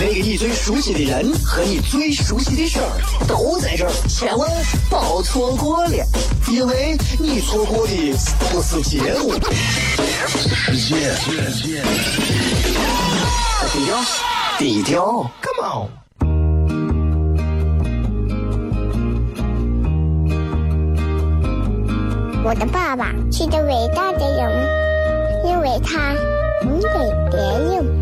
那个你最熟悉的人和你最熟悉的事儿都在这儿，千万别错过了，因为你错过的不是节目，世界。低调，低调，Come on。我的爸爸是个伟大的人，因为他能给别人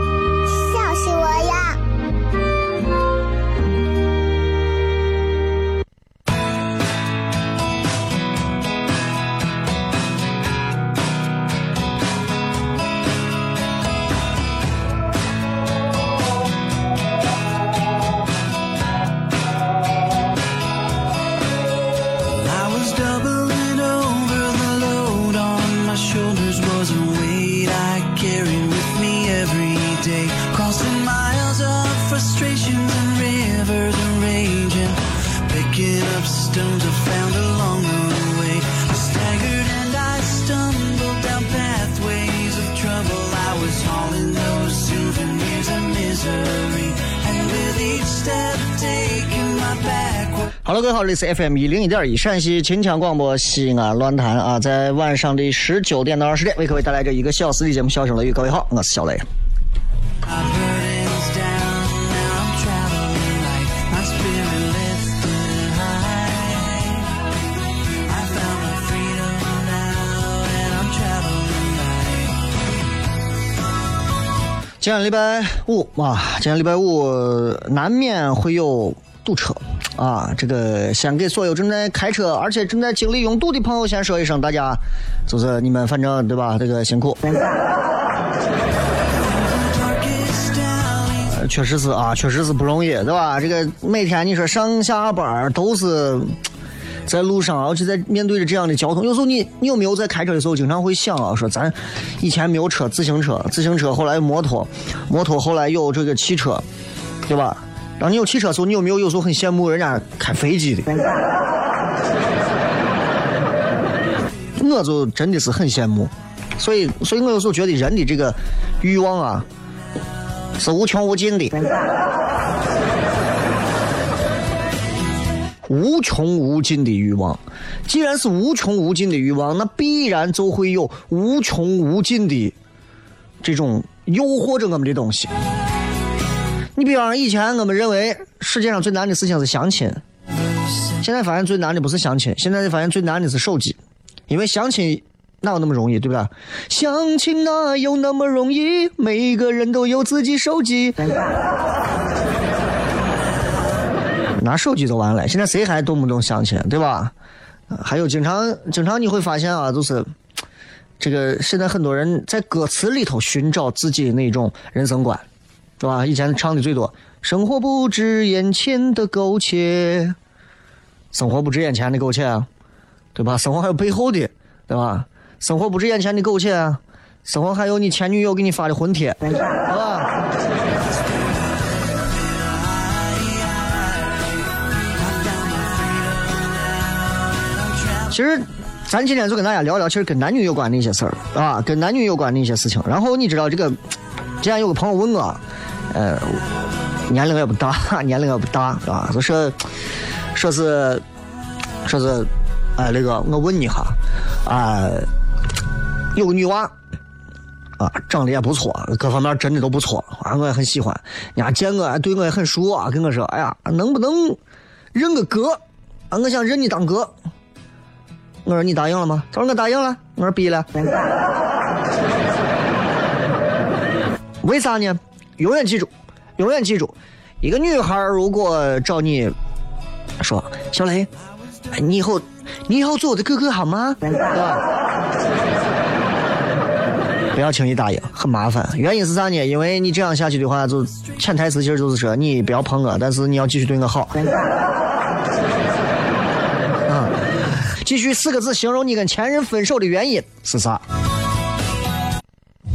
里是 FM 一零一点一陕西秦腔广播西安论坛啊，在晚上的十九点到二十点，为各位带来这一个小时的节目《笑声雷雨》。各位好，我是小雷。今天礼拜五啊，今天礼拜五难免会有堵车啊。这个先给所有正在开车而且正在经历拥堵的朋友先说一声，大家就是你们反正对吧？这个辛苦。确实是啊，确实是不容易，对吧？这个每天你说上下班都是在路上，而且在面对着这样的交通，有时候你你有没有在开车的时候经常会想啊，说咱以前没有车，自行车，自行车后来摩托，摩托后来有这个汽车，对吧？当你有汽车的时候，你有没有有时候很羡慕人家开飞机的？我就真的是很羡慕，所以所以我有时候觉得人的这个欲望啊。是无穷无尽的，无穷无尽的欲望。既然是无穷无尽的欲望，那必然就会有无穷无尽的这种诱惑着我们的东西。你比方说，以前我们认为世界上最难的事情是相亲，现在发现最难的不是相亲，现在发现最难的是手机，因为相亲。哪有那么容易，对不对？相亲哪有那么容易？每个人都有自己手机，拿手机就完了。现在谁还动不动相亲，对吧？还有经常经常你会发现啊，就是这个现在很多人在歌词里头寻找自己的那种人生观，是吧？以前唱的最多，生活不止眼前的苟且，生活不止眼前的苟且啊，对吧？生活还有背后的，对吧？生活不止眼前的苟且，生活还有你前女友给你发的婚帖，好吧？其实，咱今天就跟大家聊聊，其实跟男女有关的一些事儿啊，跟男女有关的一些事情。然后你知道这个，之前有个朋友问我，呃，年龄也不大，年龄也不大，啊，就说，说是，说是，哎，那个，我问你哈，啊。有个女娃，啊，长得也不错，各方面真的都不错，啊，我也很喜欢。人家见我，对我也很熟啊，跟我说：“哎呀，能不能认个哥？啊，我想认你当哥。”我说：“你答应了吗？”他说：“我答应了。”我说：“逼了。”为啥呢？永远记住，永远记住，一个女孩如果找你说小雷，你以后你以后做我的哥哥好吗？对？不要轻易答应，很麻烦。原因是啥呢？因为你这样下去的话，就潜台词其实就是说你不要碰我，但是你要继续对我好。啊，继续四个字形容你跟前任分手的原因是啥？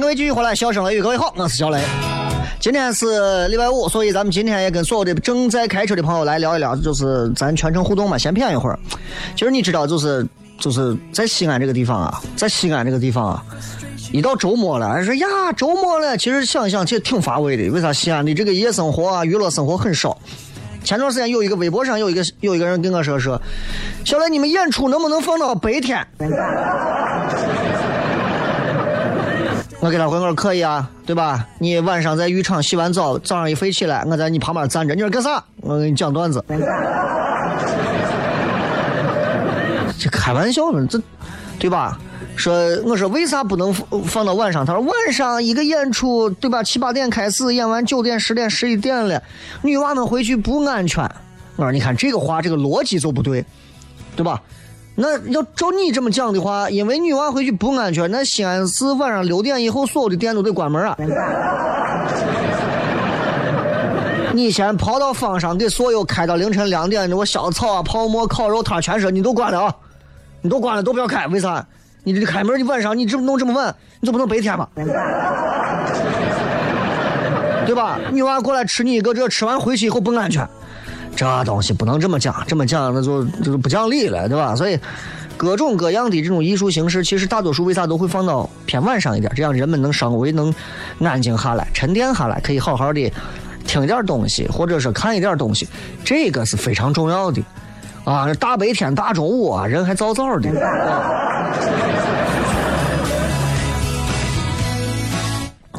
各位继续回来，笑声雷雨，各位好，我是小雷。今天是礼拜五，所以咱们今天也跟所有的正在开车的朋友来聊一聊，就是咱全程互动嘛，先谝一会儿。其实你知道，就是就是在西安这个地方啊，在西安这个地方啊，一到周末了，人说呀周末了，其实想一想其实挺乏味的。为啥西安的这个夜生活啊、娱乐生活很少？前段时间有一个微博上有一个有一个人跟我说说，小雷你们演出能不能放到白天？我给他回我说可以啊，对吧？你晚上在浴场洗完澡，早上一飞起来，我在你旁边站着，你说干啥？我给你讲段子。这开玩笑呢，这对吧？说我说为啥不能放放到晚上？他说晚上一个演出，对吧？七八点开始，演完九点、十点、十一点了，女娃们回去不安全。我说你看这个话，这个逻辑就不对，对吧？那要照你这么讲的话，因为女娃回去不安全，那西安市晚上六点以后所有的店都得关门啊！你先跑到坊上，给所有开到凌晨两点的我小炒啊、泡馍、烤肉摊全说你都关了啊，你都关了，都不要开，为啥？你这开门，你晚上你这么弄这么晚，你就不能白天吗？对吧？女娃过来吃你一个这，吃完回去以后不安全。这东西不能这么讲，这么讲那就就是不讲理了，对吧？所以各种各样的这种艺术形式，其实大多数为啥都会放到偏晚上一点，这样人们能稍微能安静下来、沉淀下来，可以好好的听一点东西，或者是看一点东西，这个是非常重要的啊！大白天、大中午啊，人还早早的。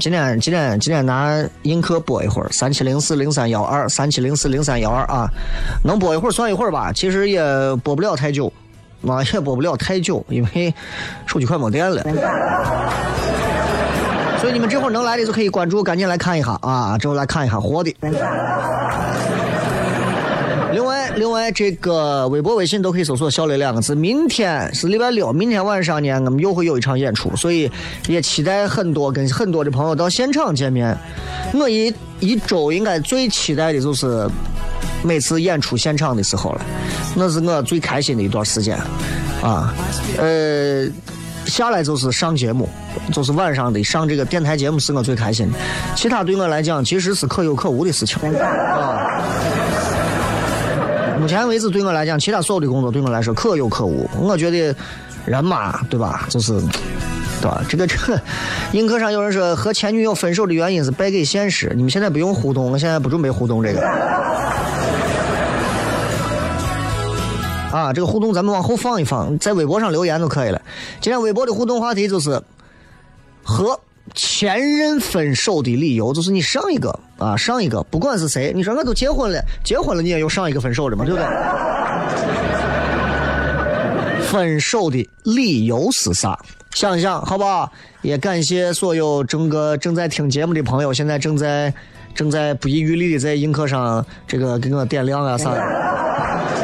今天今天今天拿映客播一会儿，三七零四零三幺二，三七零四零三幺二啊，能播一会儿算一会儿吧。其实也播不了太久，啊也播不了太久，因为手机快没电了。所以你们这会儿能来的就可以关注，赶紧来看一下啊，这会来看一下活的。另外，另外，这个微博、微信都可以搜索“小雷”两个字。明天是礼拜六，明天晚上呢，我们又会有一场演出，所以也期待很多跟很多的朋友到现场见面。我一一周应该最期待的就是每次演出现场的时候了，那是我最开心的一段时间啊。呃，下来就是上节目，就是晚上的上这个电台节目是我最开心的，其他对我来讲其实是可有可无的事情啊。目前为止，对我来讲，其他所有的工作对我来说可有可无。我觉得人嘛，对吧？就是，对吧？这个这个，映客上有人说和前女友分手的原因是败给现实。你们现在不用互动，我现在不准备互动这个。啊，这个互动咱们往后放一放，在微博上留言就可以了。今天微博的互动话题就是和前任分手的理由，就是你上一个啊，上一个不管是谁，你说我都结婚了，结婚了你也有上一个分手的嘛，对不对？分手的理由是啥？想一想，好不好？也感谢所有正个正在听节目的朋友，现在正在正在不遗余力的在映客上这个给我点亮啊啥的。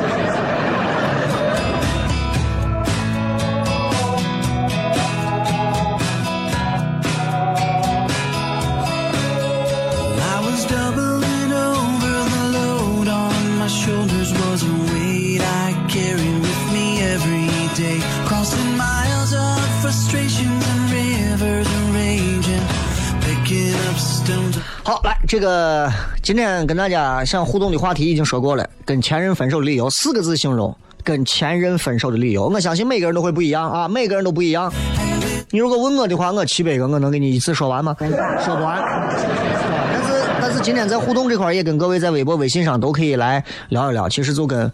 这个今天跟大家想互动的话题已经说过了，跟前任分手的理由四个字形容，跟前任分手的理由，我相信每个人都会不一样啊，每个人都不一样。你如果问我的话，我七百个我能给你一次说完吗？说不完。但是但是今天在互动这块也跟各位在微博、微信上都可以来聊一聊，其实就跟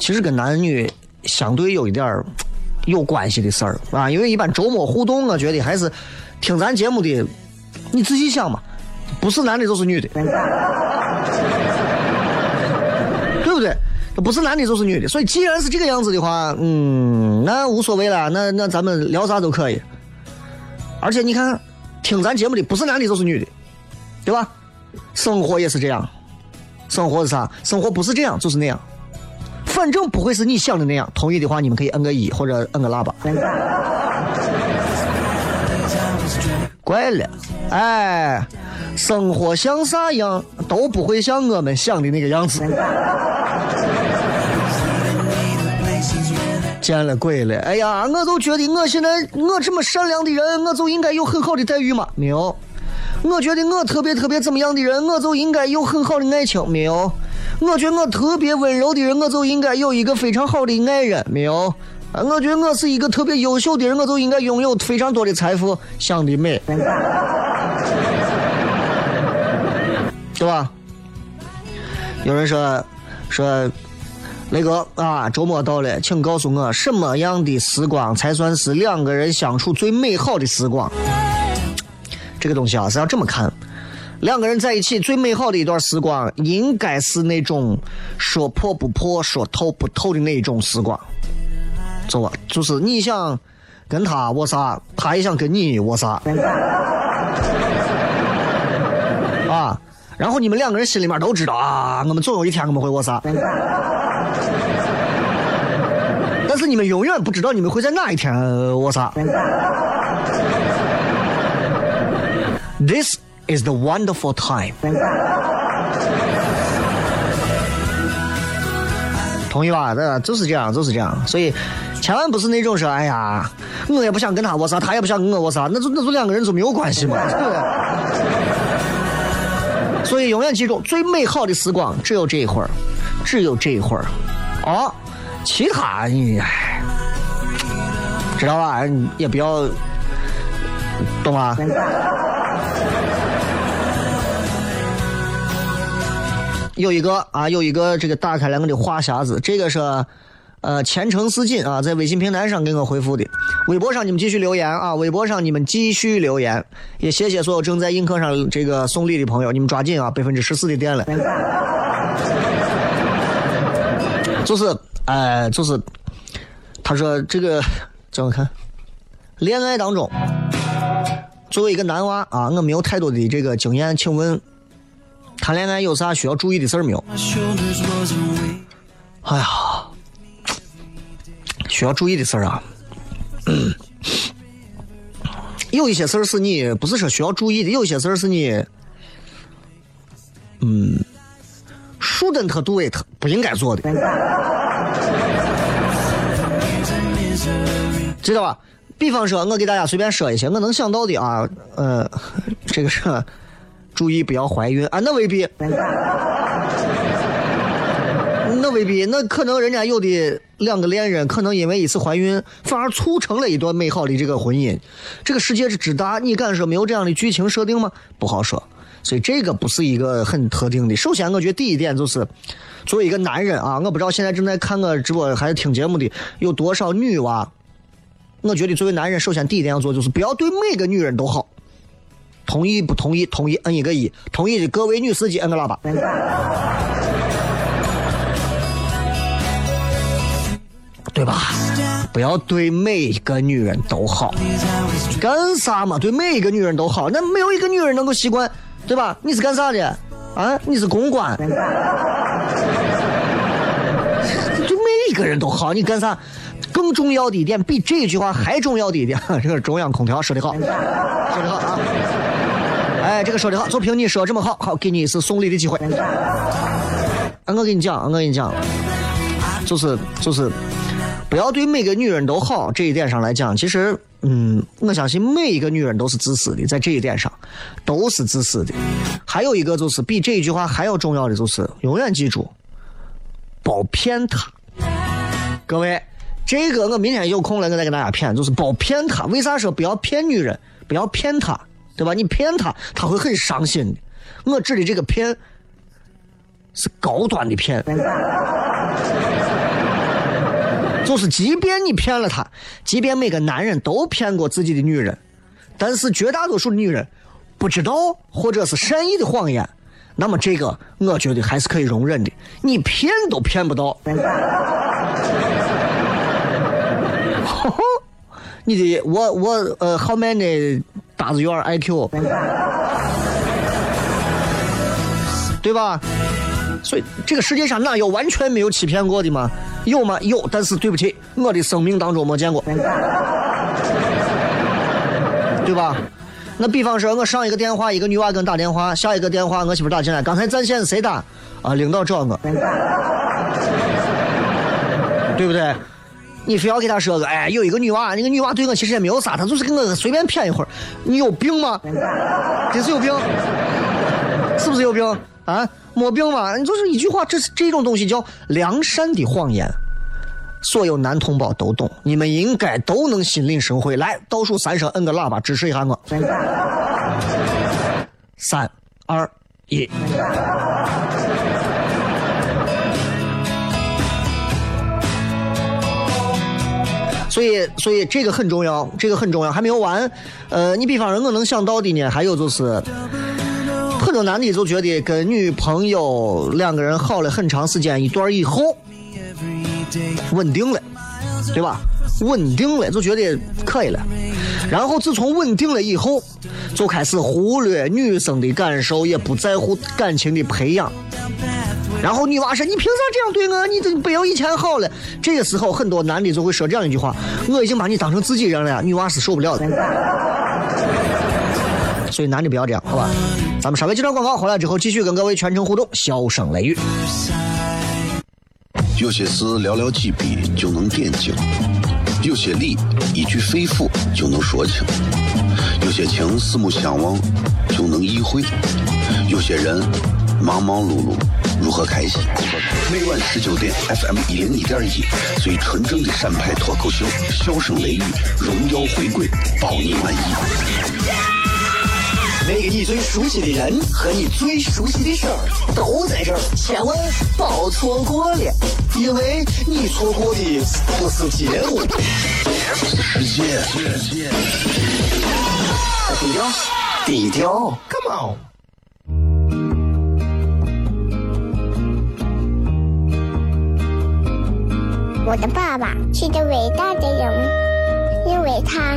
其实跟男女相对有一点有关系的事儿啊，因为一般周末互动，我觉得还是听咱节目的，你仔细想嘛，不是男的就是女的，对不对？不是男的就是女的，所以既然是这个样子的话，嗯，那无所谓了，那那咱们聊啥都可以。而且你看，听咱节目的不是男的就是女的，对吧？生活也是这样，生活是啥？生活不是这样就是那样，反正不会是你想的那样。同意的话，你们可以摁个一或者摁个喇叭。怪了，哎，生活像啥样都不会像我们想的那个样子。见了鬼了！哎呀，我就觉得我现在我这么善良的人，我就应该有很好的待遇吗？没有。我觉得我特别特别怎么样的人，我就应该有很好的爱情？没有。我觉得我特别温柔的人，我就应该有一个非常好的爱人？没有。啊，我觉得我是一个特别优秀的人，我就应该拥有非常多的财富。想的美，对吧？有人说说。雷哥啊，周末到了，请告诉我什么样的时光才算是两个人相处最美好的时光？这个东西啊是要这么看，两个人在一起最美好的一段时光，应该是那种说破不破、说透不透的那种时光。走吧，就是你想跟他我啥，他也想跟你我啥。啊，然后你们两个人心里面都知道啊，我们总有一天我们会我啥。但是你们永远不知道你们会在哪一天我啥。This is the wonderful time。同意吧？这就是这样，就是这样。所以千万不是那种说，哎呀，我也不想跟他我啥，他也不想跟我我啥，那就那就两个人就没有关系嘛。所以永远记住，最美好的时光只有这一会儿，只有这一会儿。哦，其他你唉，知道吧？也不要，懂吗？有一个啊，有一个这个打开了我的话匣子，这个是呃前程似锦啊，在微信平台上给我回复的，微博上你们继续留言啊，微博上你们继续留言，也谢谢所有正在映客上这个送礼的朋友，你们抓紧啊，百分之十四的电了。就是，哎，就是，他说这个怎么看？恋爱当中，作为一个男娃啊，我没有太多的这个经验，请问谈恋爱有啥需要注意的事儿没有？哎呀，需要注意的事儿啊，有一些事儿是你不是说需要注意的，有一些事儿是你，嗯，shouldn't do it 不应该做的，知道吧？比方说，我给大家随便说一些我能想到的啊，呃，这个是注意不要怀孕啊，那未必。那未必，那可能人家有的两个恋人，可能因为一次怀孕，反而促成了一段美好的这个婚姻。这个世界是之大，你敢说没有这样的剧情设定吗？不好说。所以这个不是一个很特定的。首先，我觉得第一点就是，作为一个男人啊，我不知道现在正在看我直播还是听节目的有多少女娃。我觉得作为男人，首先第一点要做就是不要对每个女人都好，同意不同意？同意摁一个一，同意的各位女司机摁个喇叭。对吧？不要对每一个女人都好，干啥嘛？对每一个女人都好，那没有一个女人能够习惯，对吧？你是干啥的？啊，你是公关？对每一个人都好，你干啥？更重要的一点，比这句话还重要的一点，这个中央空调说的好，说的好啊！哎，这个说的好，就凭你说这么好，好给你一次送礼的机会。俺我跟你讲，俺我跟你讲，就是就是。不要对每个女人都好，这一点上来讲，其实，嗯，我相信每一个女人都是自私的，在这一点上，都是自私的。还有一个就是比这一句话还要重要的，就是永远记住，包骗她。各位，这个我明天有空了，我再给大家骗，就是包骗她。为啥说不要骗女人？不要骗她，对吧？你骗她，她会很伤心的。我指的这个骗，是高端的骗。就是，即便你骗了他，即便每个男人都骗过自己的女人，但是绝大多数女人不知道或者是善意的谎言，那么这个我觉得还是可以容忍的。你骗都骗不到，你的我我呃好慢的大子院 IQ，对吧？所以这个世界上哪有完全没有欺骗过的吗？有吗？有，但是对不起，我的生命当中没见过，对吧？那比方说，我上一个电话，一个女娃给我打电话，下一个电话我媳妇打进来，刚才在线谁打？啊，领导找我，对不对？你非要给他说个，哎，有一个女娃，那个女娃对我其实也没有啥，她就是给我随便骗一会儿。你有病吗？真是有病，是不是有病啊？没病吧？你就是一句话，这是这种东西叫良善的谎言。所有男同胞都懂，你们应该都能心领神会。来，倒数三声，摁个喇叭支持一下我。三二一。所以，所以这个很重要，这个很重要，还没有完。呃，你比方说，我能想到的呢，还有就是。很多男的就觉得跟女朋友两个人好了很长时间一段以后，稳定了，对吧？稳定了就觉得可以了。然后自从稳定了以后，就开始忽略女生的感受，也不在乎感情的培养。然后女娃说：“你凭啥这样对我？你这不要以前好了。”这个时候，很多男的就会说这样一句话：“我已经把你当成自己人了。”女娃是受不了的。所以男的不要这样，好吧？咱们稍微接段广告，回来之后继续跟各位全程互动，笑声雷雨。有些事寥寥几笔就能点睛，有些理一句肺腑就能说清，有些情四目相望就能意会，有些人忙忙碌碌如何开心？每晚十九点，FM 一零一点一，最纯正的陕派脱口秀，笑声雷雨，荣耀回归，保你满意。那个你最熟悉的人和你最熟悉的事儿都在这儿，千万别错过了，因为你错过的不是节目，世界。低调，低调，Come on。我的爸爸是个伟大的人，因为他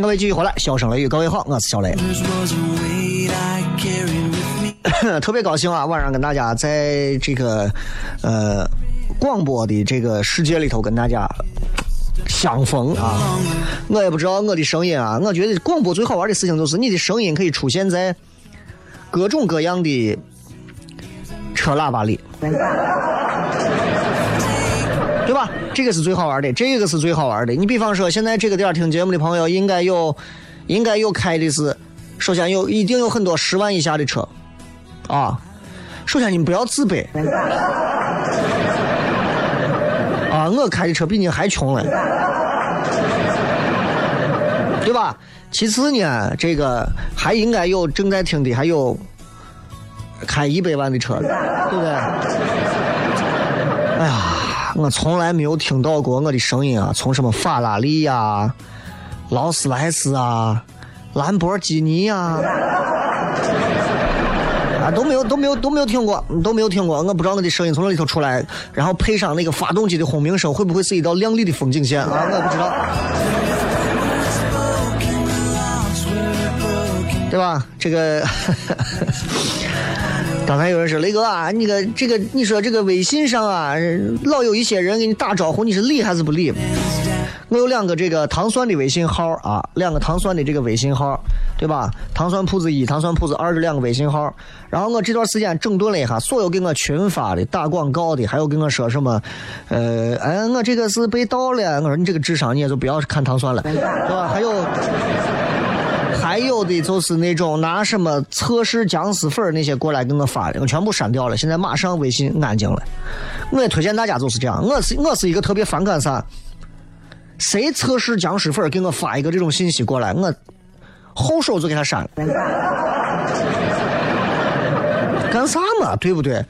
各位继续回来，笑声雷雨，各位好，我是小雷。特别高兴啊，晚上跟大家在这个呃广播的这个世界里头跟大家相逢啊！我也不知道我的声音啊，我觉得广播最好玩的事情就是你的声音可以出现在各种各样的车喇叭里，对吧？这个是最好玩的，这个是最好玩的。你比方说，现在这个点听节目的朋友，应该有，应该有开的是，首先有一定有很多十万以下的车，啊，首先你们不要自卑。啊，我开的车比你还穷了，对吧？其次呢，这个还应该有正在听的，还有开一百万的车，对不对？哎呀，我从来没有听到过我的声音啊，从什么法拉利呀、劳斯莱斯啊、兰博基尼呀。啊，都没有，都没有，都没有听过，都没有听过。我不知道我的声音从那里头出来，然后配上那个发动机的轰鸣声，会不会是一道亮丽的风景线啊？我不知道，对吧？这个，刚才有人说雷哥啊，那个这个，你说这个微信上啊，老有一些人给你打招呼，你是理还是不理？我有两个这个糖蒜的微信号啊，两个糖蒜的这个微信号，对吧？糖蒜铺子一、糖蒜铺子二这两个微信号。然后我这段时间整顿了一下，所有给我群发的、打广告的，还有跟我说什么，呃，哎，我这个是被盗了。我说你这个智商你也就不要看糖蒜了，对吧？还有，还有的就是那种拿什么测试僵尸粉那些过来给我发的，我全部删掉了。现在马上微信安静了。我也推荐大家就是这样，我是我是一个特别反感啥。谁测试僵尸粉给我发一个这种信息过来，我后手就给他删了。干啥嘛，对不对？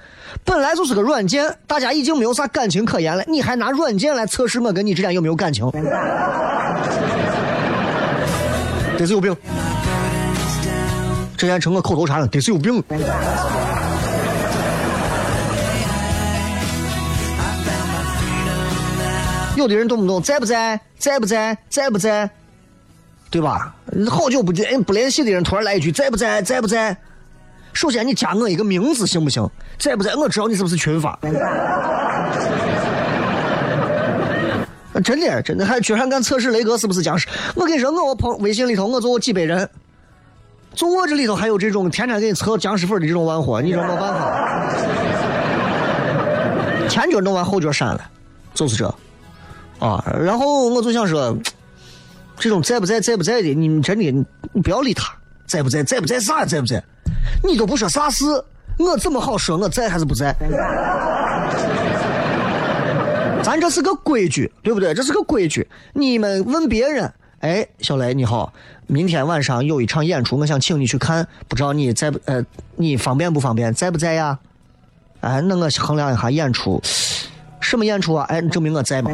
本来就是个软件，大家已经没有啥感情可言了，你还拿软件来测试我跟你之间有没有感情？得是有病！之前成个口头禅了，得是有病。有的人动不动在不在，在不在，在不在，对吧？好久不见不联系的人突然来一句在不在，在不在？首先你加我一个名字行不行？在不在？我知道你是不是群发。真的真的还居然敢测试雷哥是不是僵尸？我跟你说，我我朋微信里头我就几百人，就我这里头还有这种天天给你测僵尸粉的这种玩货，你说没办法。前脚弄完后脚删了，就是这。啊，然后我就想说，这种在不在在不在的，你们真的你不要理他，在不在在不在啥在不在，你都不说啥事，我怎么好说我在还是不在？咱这是个规矩，对不对？这是个规矩。你们问别人，哎，小雷你好，明天晚上有一场演出，我想请你去看，不知道你在不呃，你方便不方便，在不在呀？哎，那我衡量一下演出。什么演出啊？哎，证明我在吗？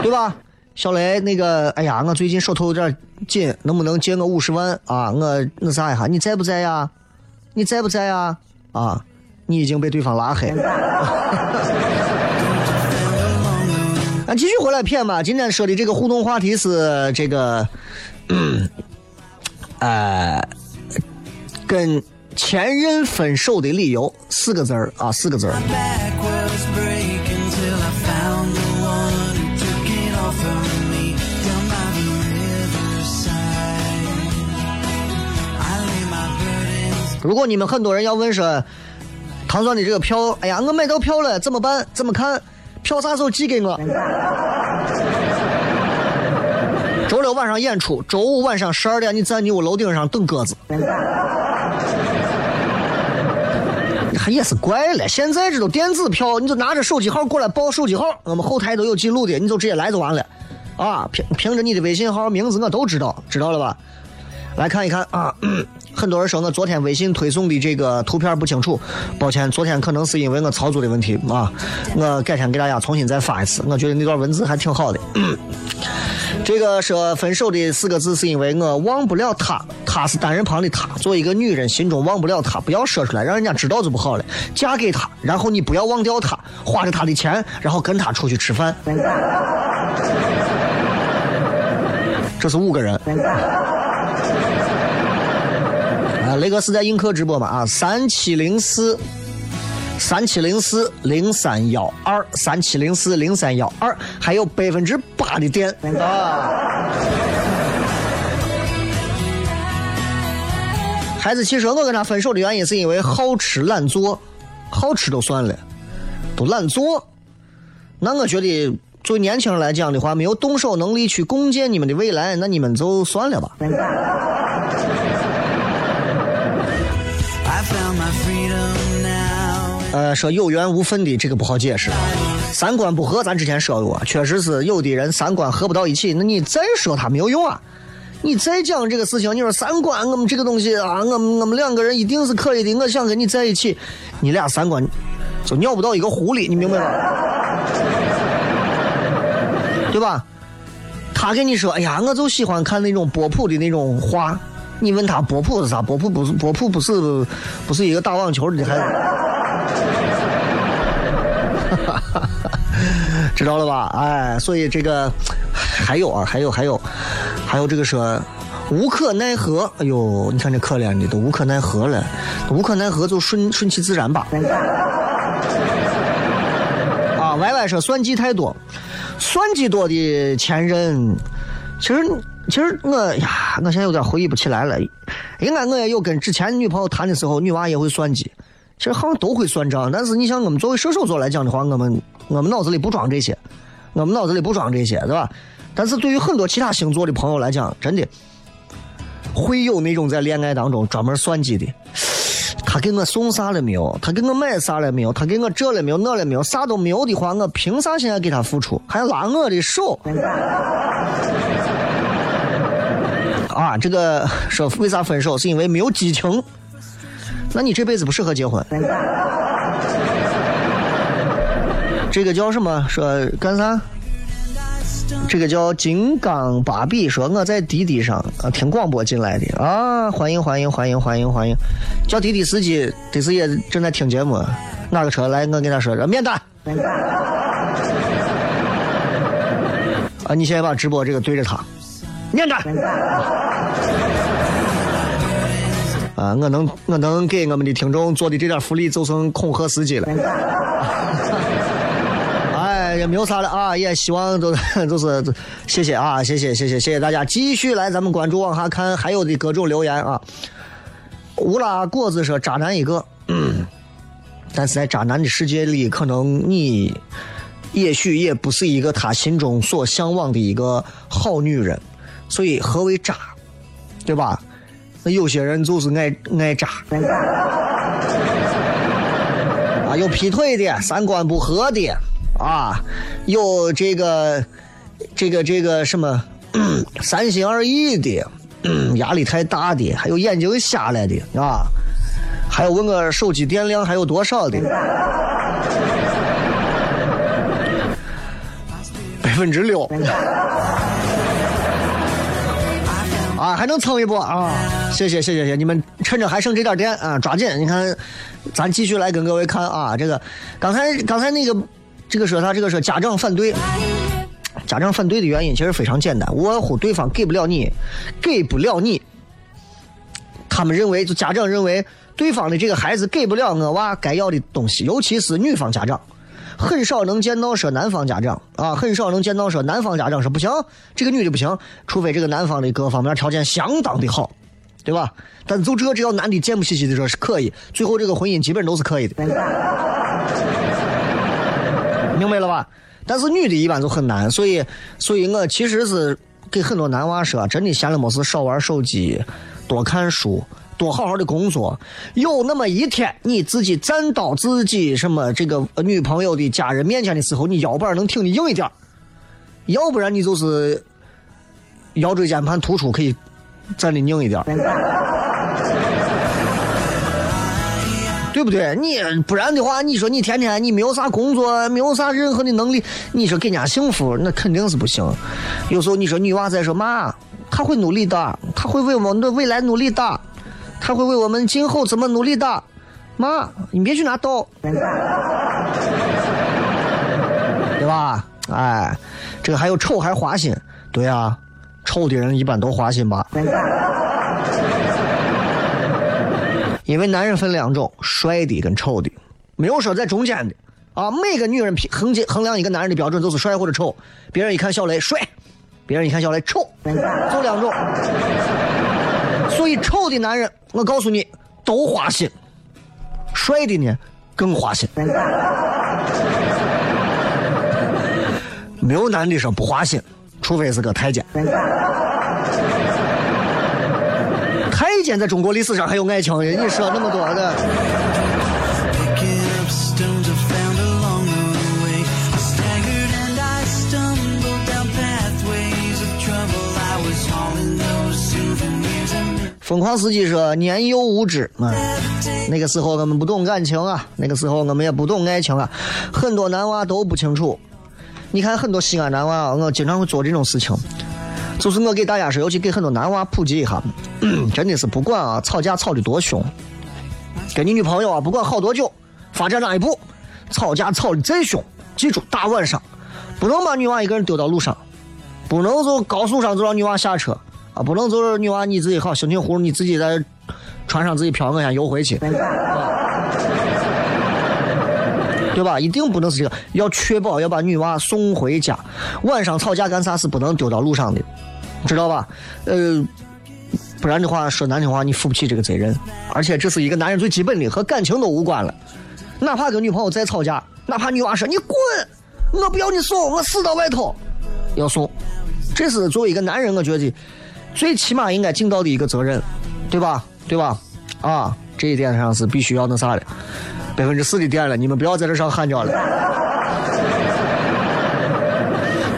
对吧，小雷？那个，哎呀，我最近手头有点紧，能不能借我五十万啊？我那啥一下，你在不在呀？你在不在呀？啊，你已经被对方拉黑了。俺继续回来骗吧。今天说的这个互动话题是这个，呃，跟。前任分手的理由四个字儿啊，四个字儿。如果你们很多人要问说，唐钻的这个票，哎呀，我买到票了，怎么办？怎么看？票啥时候寄给我？周六晚上演出，周五晚上十二点，你在你屋楼顶上等鸽子。还也是怪了，现在这都电子票，你就拿着手机号过来报手机号，我们后台都有记录的，你就直接来就完了，啊，凭凭着你的微信号名字我都知道，知道了吧？来看一看啊，很多人说我昨天微信推送的这个图片不清楚，抱歉，昨天可能是因为我操作的问题啊，我改天给大家重新再发一次，我觉得那段文字还挺好的。这个说分手的四个字是因为我忘不了他，他是单人旁的他。作为一个女人，心中忘不了他，不要说出来，让人家知道就不好了。嫁给他，然后你不要忘掉他，花着他的钱，然后跟他出去吃饭。这是五个人。啊，雷哥是在映客直播嘛？啊，三七零四，三七零四零三幺二，三七零四零三幺二，还有百分之八的电啊！孩子，其实我跟他分手的原因是因为好吃懒做，好吃都算了，都懒做。那我觉得，作为年轻人来讲的话，没有动手能力去共建你们的未来，那你们就算了吧。呃，说有缘无分的这个不好解释，三观不合，咱之前说过，确实是有的人三观合不到一起，那你再说他没有用啊。你再讲这个事情，你说三观，我们这个东西啊，我们我们两个人一定是可以的，我想跟你在一起，你俩三观就尿不到一个壶里，你明白吗？对吧？他跟你说，哎呀，我就喜欢看那种波普的那种画。你问他波普是啥？波普不是波普不是不是一个打网球的，还 知道了吧？哎，所以这个还有啊，还有还有还有这个说无可奈何。哎呦，你看这可怜的都无可奈何了，无可奈何就顺顺其自然吧。啊，Y Y 说算计太多，算计多的前任，其实其实我呀，我现在有点回忆不起来了。应该我也有跟之前女朋友谈的时候，女娃也会算计。其实好像都会算账，但是你像我们作为射手座来讲的话，我们我们脑子里不装这些，我们脑子里不装这些，对吧？但是对于很多其他星座的朋友来讲，真的会有那种在恋爱当中专门算计的。他给我送啥了没有？他给我买啥了没有？他给我这了没有？那了没有？啥都没有的话，我凭啥现在给他付出？还拉我的手？啊，这个说为啥分手？是因为没有激情。那你这辈子不适合结婚。这个叫什么？说干啥？这个叫金刚芭比，说我在滴滴上啊听广播进来的啊，欢迎欢迎欢迎欢迎欢迎！叫滴滴司机，得是也正在听节目，哪个车来？我跟他说，免单。啊，你现在把直播这个对着他，免单。啊，我能我能给我们的听众做的这点福利，就剩恐吓司机了。哎，也没有啥了啊，也希望都 就是谢谢啊，谢谢谢谢谢谢大家，继续来咱们关注往下看还有的各种留言啊。乌拉果子说渣男一个，嗯，但是在渣男的世界里，可能你也许也不是一个他心中所向往的一个好女人，所以何为渣，对吧？那有些人就是爱爱渣，啊，有劈腿的，三观不合的，啊，有这个这个这个什么三心二意的，压力太大的，还有眼睛瞎了的啊，还有问我手机电量还有多少的，百分之六。啊，还能蹭一波啊！谢谢谢谢谢，你们趁着还剩这点电啊，抓紧！你看，咱继续来跟各位看啊，这个刚才刚才那个这个说他这个说家长反对，家长反对的原因其实非常简单，无外乎对方给不了你，给不了你，他们认为就家长认为对方的这个孩子给不了我娃该要的东西，尤其是女方家长。很少能见到说男方家长啊，很少能见到说男方家长说不行，这个女的不行，除非这个男方的各方面条件相当的好，对吧？但就这只要男的贱不兮兮的说是可以，最后这个婚姻基本都是可以的，明白了吧？但是女的一般就很难，所以，所以我其实是给很多男娃说，真的闲了没事少玩手机，多看书。多好好的工作，有那么一天你自己站到自己什么这个女朋友的家人面前的时候，你腰板能挺的硬一点，要不然你就是腰椎间盘突出可以站的硬一点，对不对？你不然的话，你说你天天你没有啥工作，没有啥任何的能力，你说给人家幸福，那肯定是不行。有时候你说女娃在说妈，她会努力的，她会为我们的未来努力的。他会为我们今后怎么努力的，妈，你别去拿刀，对吧？哎，这个还有丑还花心，对啊，丑的人一般都花心吧？因为男人分两种，帅的跟丑的，没有说在中间的啊。每个女人评衡衡衡量一个男人的标准都是帅或者丑。别人一看小雷帅，别人一看小雷丑，就两种。所以丑的男人，我告诉你都花心，帅的呢更花心。没有男的说不花心，除非是个太监。太监在中国历史上还有爱情，你说那么多的。疯狂司机说：“年幼无知啊，那个时候我们不懂感情啊，那个时候我们也不懂爱情啊，很多男娃都不清楚。你看很多西安男娃，我经常会做这种事情，就是我给大家说，尤其给很多男娃普及一下，真的是不管啊，吵架吵得多凶，跟你女朋友啊，不管好多久，发展哪一步，吵架吵得再凶，记住大晚上不能把女娃一个人丢到路上，不能就高速上就让女娃下车。啊，不能就是女娃你自己好心情葫芦，你自己在船上自己漂我先游回去，对吧？一定不能是这个，要确保要把女娃送回家。晚上吵架干啥是不能丢到路上的，知道吧？呃，不然的话说难听话，你负不起这个责任。而且这是一个男人最基本的，和感情都无关了。哪怕跟女朋友再吵架，哪怕女娃说你滚，我不要你送，我死到外头，要送。这是作为一个男人，我觉得最起码应该尽到的一个责任，对吧？对吧？啊，这一点上是必须要那啥的。百分之四的电了，你们不要在这上喊叫了。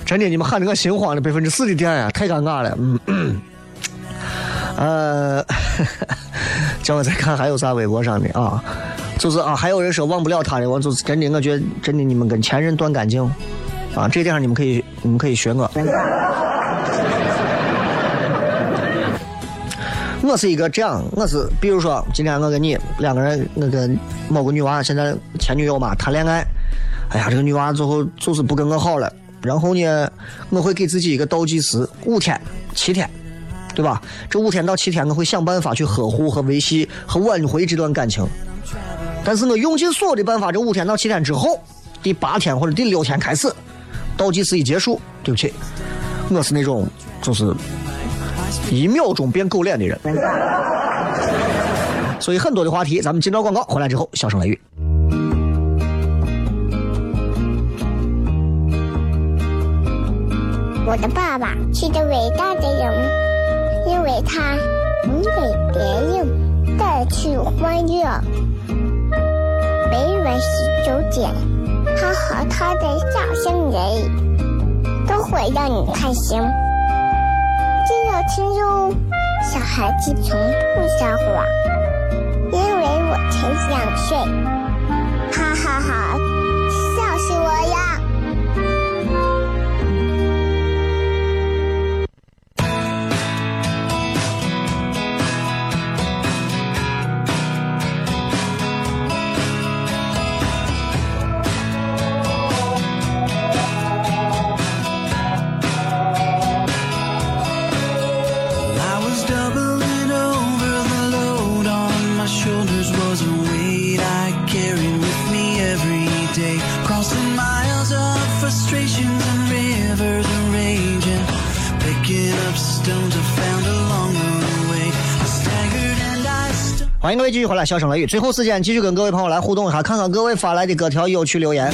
真的，你们喊的我心慌了，百分之四的电呀，太尴尬了。嗯，嗯呃，叫我再看还有啥微博上的啊？就是啊，还有人说忘不了他的，我就是真的，我觉得真的你们跟前任断干净啊，这点上你们可以，你们可以学我。我是一个这样，我是比如说今天我跟你两个人，我跟某个女娃现在前女友嘛谈恋爱，哎呀，这个女娃最后就是不跟我好了，然后呢，我会给自己一个倒计时，五天、七天，对吧？这五天到七天，我会想办法去呵护和维系和挽回这段感情。但是我用尽所有的办法，这五天到七天之后，第八天或者第六天开始，倒计时一结束，对不起，我是那种就是一秒钟变狗脸的人。所以很多的话题，咱们今朝广告，回来之后笑声雷雨。我的爸爸是个伟大的人，因为他能给别人带去欢乐。每晚十九点，他和他的笑声人，都会让你开心。真有听哟，小孩子从不撒谎，因为我才两岁。哈哈哈欢迎各位继续回来，笑声雷雨。最后时间继续跟各位朋友来互动一下，看看各位发来的各条有趣留言。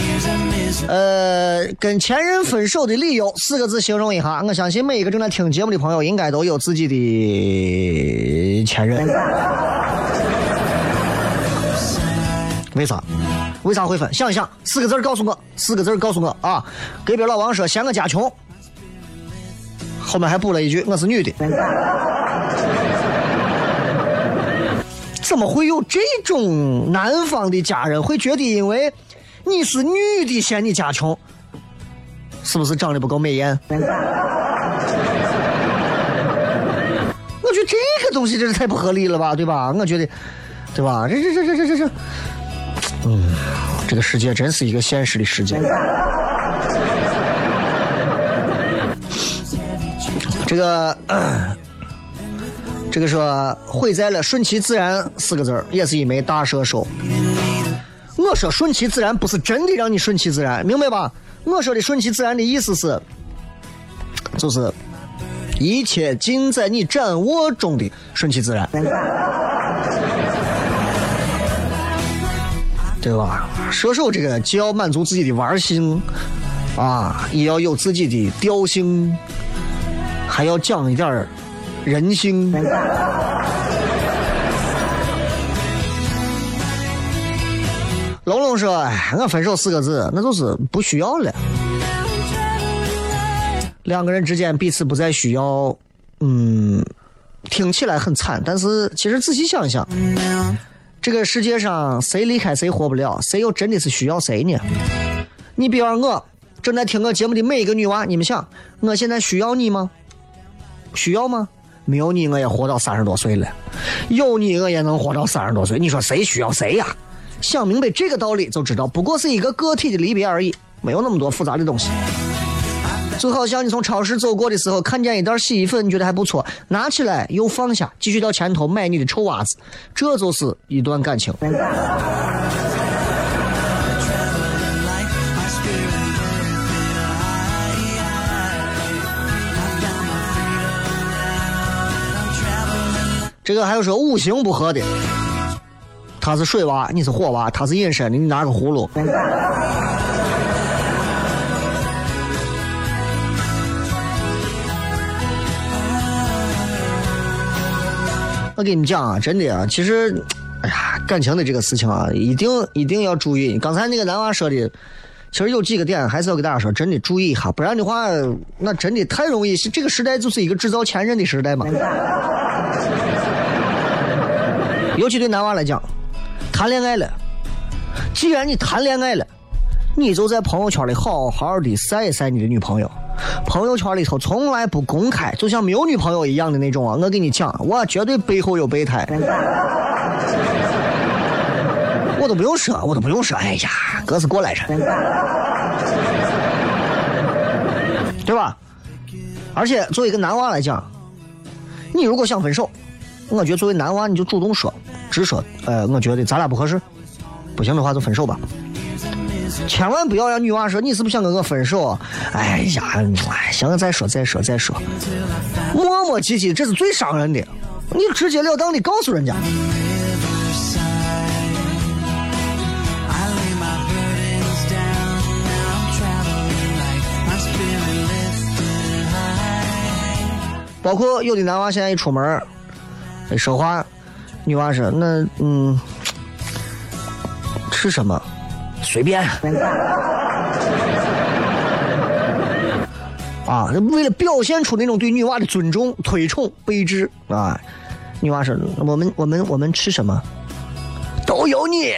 呃，跟前任分手的理由四个字形容一下，我相信每一个正在听节目的朋友应该都有自己的前任。为啥？为啥会分？想一想，四个字告诉我，四个字告诉我啊！隔壁老王说嫌我家穷，后面还补了一句我是女的。怎么会有这种男方的家人会觉得因为你是女的嫌你家穷？是不是长得不够美艳？我觉得这个东西真是太不合理了吧，对吧？我觉得，对吧？这这这这这这这，嗯，这个世界真是一个现实的世界。这个。这个说毁在了顺其自然四个字，也是一枚大射手。我说顺其自然不是真的让你顺其自然，明白吧？我说的顺其自然的意思是，就是一切尽在你掌握中的顺其自然，对吧？射手这个既要满足自己的玩性啊，也要有自己的调性，还要讲一点人性。龙龙说：“哎，我分手四个字，那就是不需要了。两个人之间彼此不再需要，嗯，听起来很惨，但是其实仔细想想，这个世界上谁离开谁活不了，谁又真的是需要谁呢？你比方我正在听我节目的每一个女娃，你们想，我现在需要你吗？需要吗？没有你，我也活到三十多岁了；有你，我也能活到三十多岁。你说谁需要谁呀？想明白这个道理，就知道不过是一个个体的离别而已，没有那么多复杂的东西。就好像你从超市走过的时候，看见一袋洗衣粉，你觉得还不错，拿起来又放下，继续到前头买你的臭袜子，这就是一段感情。这个还有说五行不合的，他是水娃，你是火娃，他是隐身的，你拿个葫芦。我跟你们讲啊，真的啊，其实，哎呀，感情的这个事情啊，一定一定要注意。刚才那个男娃说的，其实有几个点还是要给大家说，真的注意一下，不然的话，那真的太容易。这个时代就是一个制造前任的时代嘛。尤其对男娃来讲，谈恋爱了，既然你谈恋爱了，你就在朋友圈里好好的晒一晒你的女朋友。朋友圈里头从来不公开，就像没有女朋友一样的那种啊！我跟你讲，我绝对背后有备胎，我都不用说，我都不用说。哎呀，哥是过来人，对吧？而且作为一个男娃来讲，你如果想分手，我觉得作为男娃你就主动说，直说，呃，我觉得咱俩不合适，不行的话就分手吧。千万不要让女娃说你是不是想跟我分手？哎呀，哎，行了，再说再说再说，磨磨唧唧，这是最伤人的。你直截了当的告诉人家。包括有的男娃现在一出门，说话，女娃说那嗯，吃什么？随便。啊，为了表现出那种对女娃的尊重、推崇、备至啊，女娃说：“我们、我们、我们吃什么，都有你。”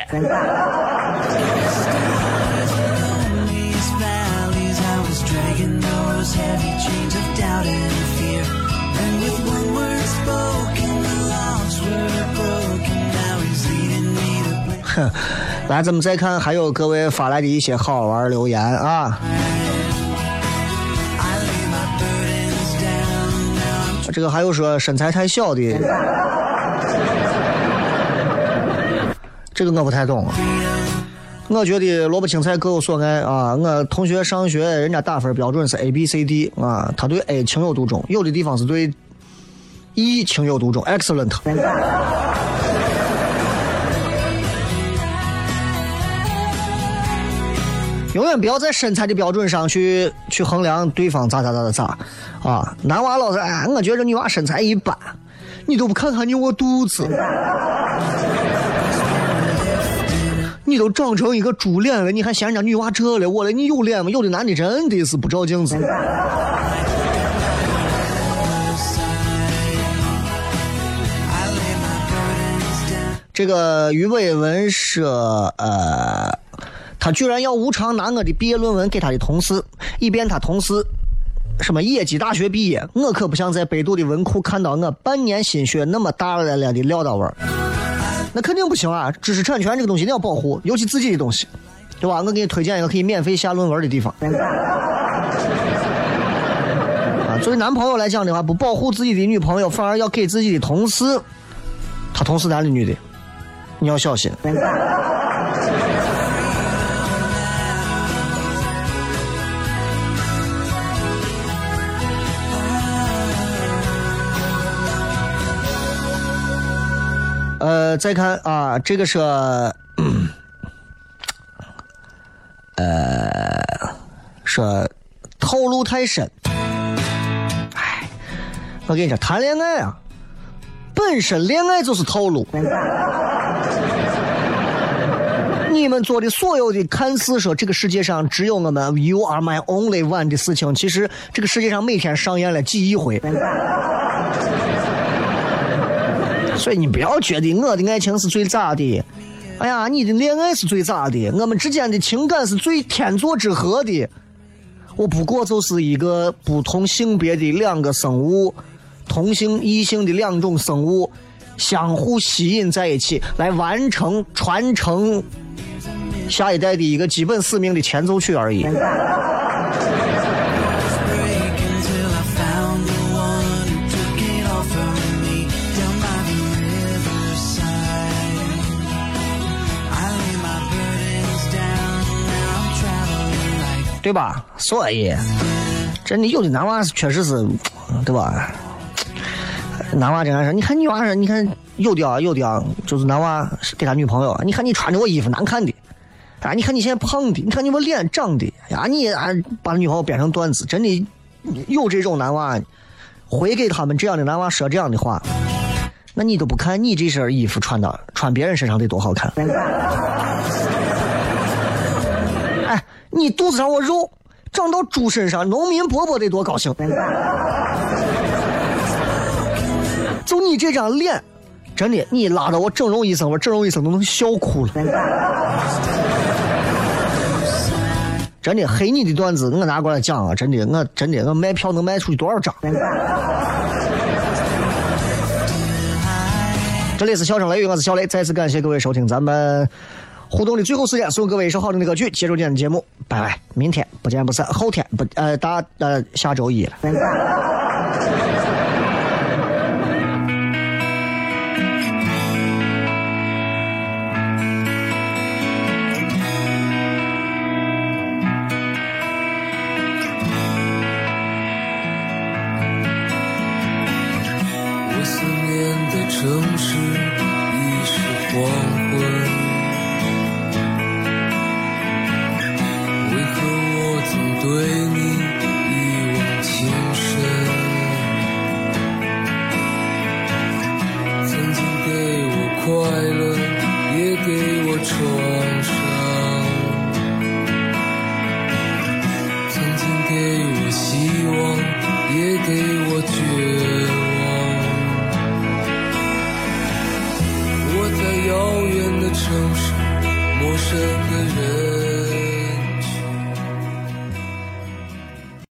哼 来，咱们再看，还有各位发来的一些好玩留言啊。这个还有说身材太小的，这个我不太懂。我觉得萝卜青菜各有所爱啊。我同学上学，人家打分标准是 A B C D 啊，他对 A 情有独钟，有的地方是对 E 情有独钟，excellent。永远不要在身材的标准上去去衡量对方咋咋咋咋咋，啊！男娃老是哎，我觉着女娃身材一般，你都不看看你我肚子，你都长成一个猪脸了，你还嫌人家女娃这了我了？你有脸吗？有的男的真的是不照镜子。这个于伟文说，呃。他居然要无偿拿我的毕业论文给他的同事，以便他同事什么野鸡大学毕业。我可不想在百度的文库看到我半年心血那么大了了的撂倒味儿，那肯定不行啊！知识产权这个东西你要保护，尤其自己的东西，对吧？我给你推荐一个可以免费下论文的地方。啊，作为男朋友来讲的话，不保护自己的女朋友，反而要给自己的同事，他同事男的女的，你要小心。呃，再看啊，这个是，呃，说套路太深。哎，我跟你说，谈恋爱啊，本身恋爱就是套路。你们做的所有的看似说这个世界上只有我们 “You are my only one” 的事情，其实这个世界上每天上演了几亿回。所以你不要觉得我的爱情是最咋的，哎呀，你的恋爱是最咋的，我们之间的情感是最天作之合的。我不过就是一个不同性别的两个生物，同性异性的两种生物相互吸引在一起，来完成传承下一代的一个基本使命的前奏曲而已。对吧？所以，真的有的男娃是确实是，对吧？男娃这样说，你看女娃说，你看有的啊，有的啊，就是男娃给他女朋友，你看你穿着我衣服难看的，啊，你看你现在胖的，你看你我脸长的，呀，你啊把女朋友编成段子，真的有这种男娃，回给他们这样的男娃说这样的话，那你都不看你这身衣服穿的穿别人身上得多好看。你肚子上我肉长到猪身上，农民伯伯得多高兴。就你这张脸，真的，你拉到我整容医生，我整容医生都能笑哭了。真的，黑你的段子我拿过来讲啊！真的，我真的我卖票能卖出去多少张？这里是笑声雷雨，我是小雷，再次感谢各位收听咱们互动的最后时间，送各位一首好听的歌曲，结束今天的节目，拜拜，明天不见不散，后天不呃大呃下周一了。我思念的城市